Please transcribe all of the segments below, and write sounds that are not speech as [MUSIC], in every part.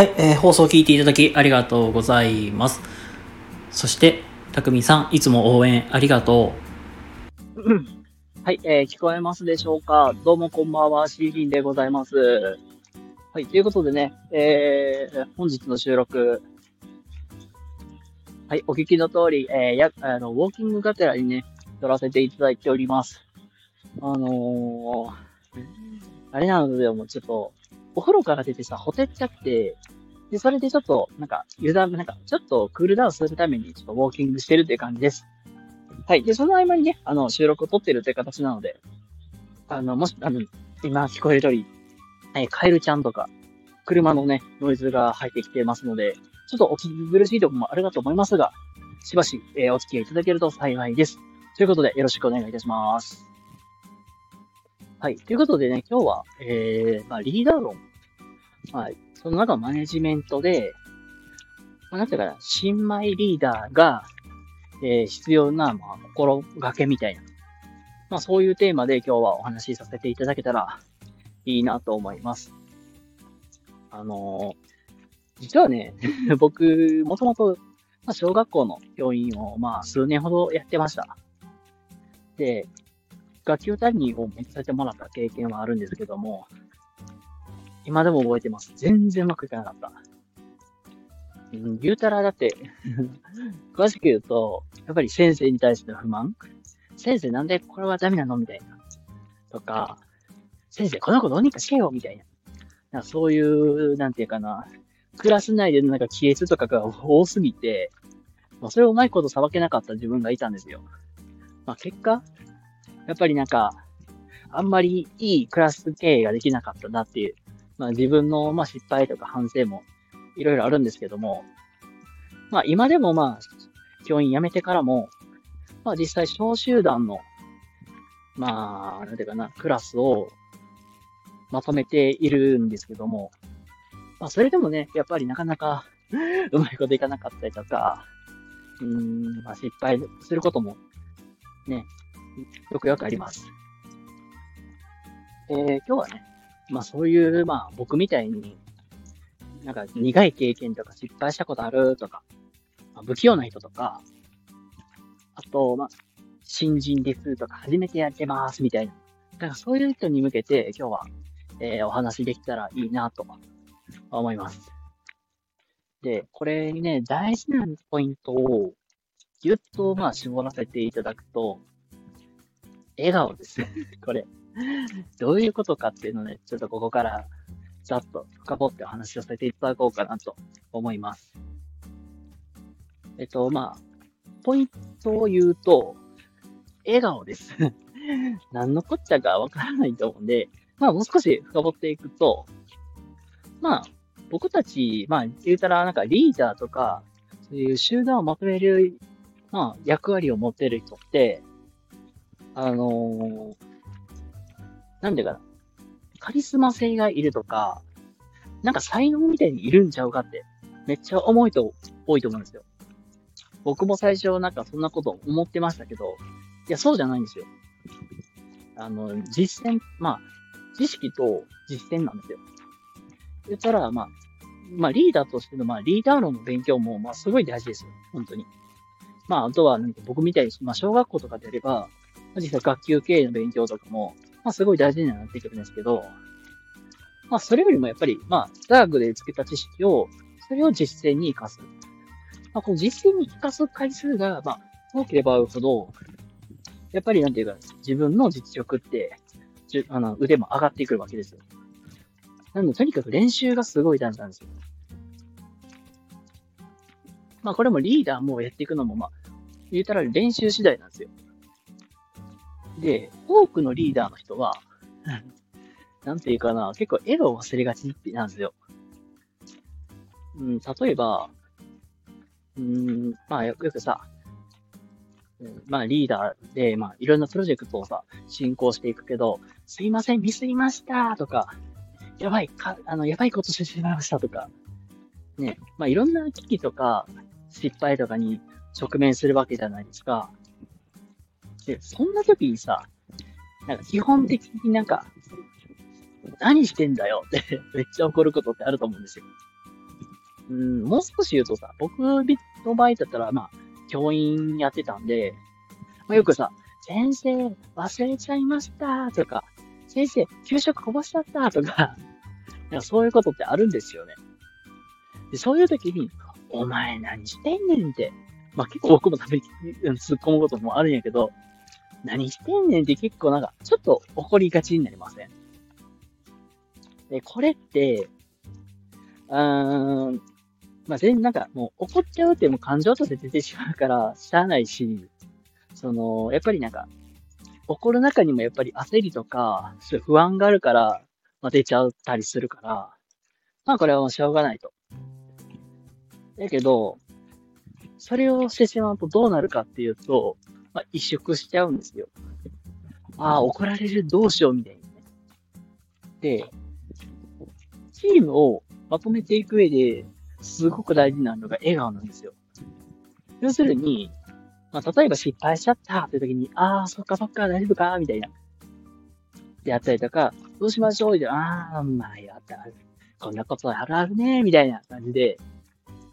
はい、えー放送を聞いていただきありがとうございます。そして、たくみさん、いつも応援ありがとうはい、えー聞こえますでしょうか？どうもこんばんは、シーリンでございます。はい、ということでね、えー本日の収録、はい、お聞きの通り、えーや、あの、ウォーキングがてらにね、撮らせていただいております。あのー、あれなので、もうちょっと、お風呂から出てさ、ほてっちゃって、で、それでちょっと、なんか、油断、なんか、ちょっとクールダウンするために、ちょっとウォーキングしてるっていう感じです。はい。で、その合間にね、あの、収録を撮ってるっていう形なので、あの、もし、あの、今聞こえる通り、えカエルちゃんとか、車のね、ノイズが入ってきてますので、ちょっとお聞き苦しいところもあるかと思いますが、しばし、えーお付き合いいただけると幸いです。ということで、よろしくお願いいたします。はい。ということでね、今日は、えー、まあ、リーダー論。はい。その中マネジメントで、まあ、なんていうかな、新米リーダーが、えー必要な、まあ、心がけみたいな。まあ、そういうテーマで今日はお話しさせていただけたらいいなと思います。あのー実はね、[LAUGHS] 僕、もともと、まあ、小学校の教員を、まあ、数年ほどやってました。で、学級担任を持たせてもらった経験はあるんですけども、今でも覚えてます。全然うまくいかなかった。うん、言うたらだって、[LAUGHS] 詳しく言うと、やっぱり先生に対しての不満先生なんでこれはダメなのみたいな。とか、先生この子どうにかしてよみたいな。なんかそういう、なんていうかな、クラス内でのなんか亀裂とかが多すぎて、まあ、それをうまいことさばけなかった自分がいたんですよ。まあ結果、やっぱりなんか、あんまりいいクラス経営ができなかったなっていう、まあ自分のまあ失敗とか反省もいろいろあるんですけども、まあ今でもまあ、教員辞めてからも、まあ実際小集団の、まあ、なんていうかな、クラスをまとめているんですけども、まあそれでもね、やっぱりなかなか [LAUGHS] うまいこといかなかったりとか、うん、まあ失敗することもね、よくよくあります。えー、今日はね、まあそういう、まあ僕みたいに、なんか苦い経験とか失敗したことあるとか、まあ不器用な人とか、あと、まあ、新人ですとか、初めてやってますみたいな。だからそういう人に向けて今日は、えーお話できたらいいなと思います。で、これにね、大事なポイントをぎゅっとまあ絞らせていただくと、笑顔です。[LAUGHS] これ。どういうことかっていうのをね、ちょっとここからざっと深掘ってお話をさせていただこうかなと思います。えっと、まあ、ポイントを言うと、笑顔です。[LAUGHS] 何のこっちゃかわからないと思うんで、まあもう少し深掘っていくと、まあ、僕たち、まあ言うたらなんかリーダーとか、そういう集団をまとめる、まあ役割を持ってる人って、あのーなんていうかな、カリスマ性がいるとか、なんか才能みたいにいるんちゃうかって、めっちゃ重いと、多いと思うんですよ。僕も最初なんかそんなこと思ってましたけど、いや、そうじゃないんですよ。あの、実践、まあ、知識と実践なんですよ。言ったら、まあ、まあ、リーダーとしての、まあ、リーダー論の勉強も、まあ、すごい大事ですよ。本当に。まあ、あとは、僕みたいに、まあ、小学校とかであれば、実際学級経営の勉強とかも、まあ、すごい大事にはなってくるんですけど、まあ、それよりもやっぱり、まあ、大学でつけた知識を、それを実践に活かす。まあ、この実践に活かす回数が、まあ、多ければ多いほど、やっぱりなんていうか、自分の実力って、じゅあの、腕も上がってくるわけですよ。なので、とにかく練習がすごい大事なんですよ。まあ、これもリーダーもやっていくのも、まあ、言うたら練習次第なんですよ。で、多くのリーダーの人は、なんていうかな、結構笑顔を忘れがちなんですよ。うん、例えば、うん、まあよよくさ、うんまあリーダーで、まあいろんなプロジェクトをさ、進行していくけど、すいません、ミスりましたとか、やばい、か、あの、やばいことしてしまいましたとか、ね、まあいろんな危機とか、失敗とかに直面するわけじゃないですか。で、そんな時にさ、なんか基本的になんか、何してんだよってめっちゃ怒ることってあると思うんですよ。うん、もう少し言うとさ、僕の場合だったら、まあ、教員やってたんで、まあ、よくさ、先生、忘れちゃいましたとか、先生、給食こぼしちゃったとか、なんかそういうことってあるんですよね。で、そういう時に、お前何してんねんって。まあ結構僕もために突っ込むこともあるんやけど、何してんねんって結構なんか、ちょっと怒りがちになりません？で、これって、うーん、まあ、全然なんかもう怒っちゃうってもう感情として出てしまうから、しゃあないし、その、やっぱりなんか、怒る中にもやっぱり焦りとか、そういう不安があるから、まあ、出ちゃったりするから、まあこれはもうしょうがないと。だけど、それをしてしまうとどうなるかっていうと、まあ、萎縮しちゃうんですよ。ああ、怒られる、どうしよう、みたいにね。で、チームをまとめていく上で、すごく大事なのが笑顔なんですよ。要するに、まあ、例えば失敗しちゃったって時に、ああ、そっかそっか、大丈夫かみたいな。であったりとか、どうしましょうみたいな、ああ、まあ、やった。こんなことあるあるね、みたいな感じで、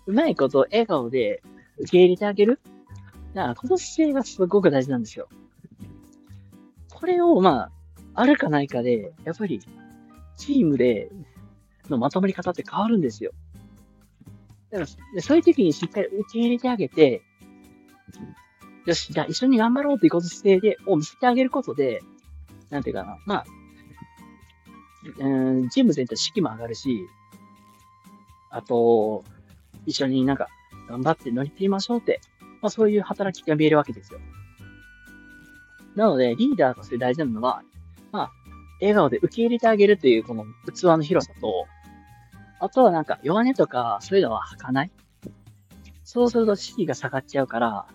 うまいこと笑顔で受け入れてあげる。だから、この姿勢がすごく大事なんですよ。これを、まあ、あるかないかで、やっぱり、チームでのまとまり方って変わるんですよ。だから、そういう時にしっかり受け入れてあげて、よし、じゃあ一緒に頑張ろうということ姿勢で、を見せてあげることで、なんていうかな、まあ、うん、チーム全体士気も上がるし、あと、一緒になんか、頑張って乗り切りましょうって、まあそういう働きが見えるわけですよ。なので、リーダーとして大事なのは、まあ、笑顔で受け入れてあげるというこの器の広さと、あとはなんか弱音とかそういうのは吐かない。そうすると士気が下がっちゃうから、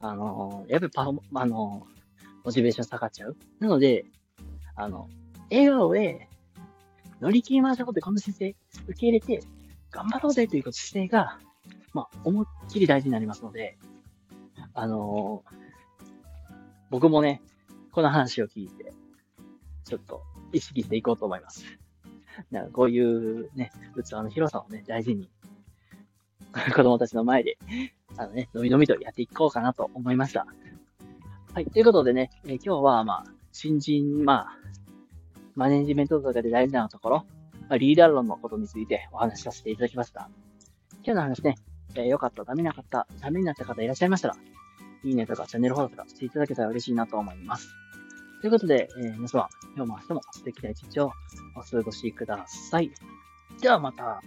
あのー、やっぱりパフォ、あのー、モチベーション下がっちゃう。なので、あの、笑顔で乗り切りましょうってこの姿勢、受け入れて、頑張ろうぜという姿勢が、まあ、思いっきり大事になりますので、あのー、僕もね、この話を聞いて、ちょっと意識していこうと思います。[LAUGHS] だからこういうね、器の広さをね、大事に、[LAUGHS] 子供たちの前で、あのね、のみのみとやっていこうかなと思いました。はい、ということでね、えー、今日はまあ、新人、まあ、マネジメントとかで大事なところ、まあ、リーダー論のことについてお話しさせていただきました。今日の話ね、えー、良かった、ダメなかった、ダメになった方いらっしゃいましたら、いいねとかチャンネルフォローとかしていただけたら嬉しいなと思います。ということで、えー、皆様、今日も明日も素敵な一日をお過ごしください。ではまた。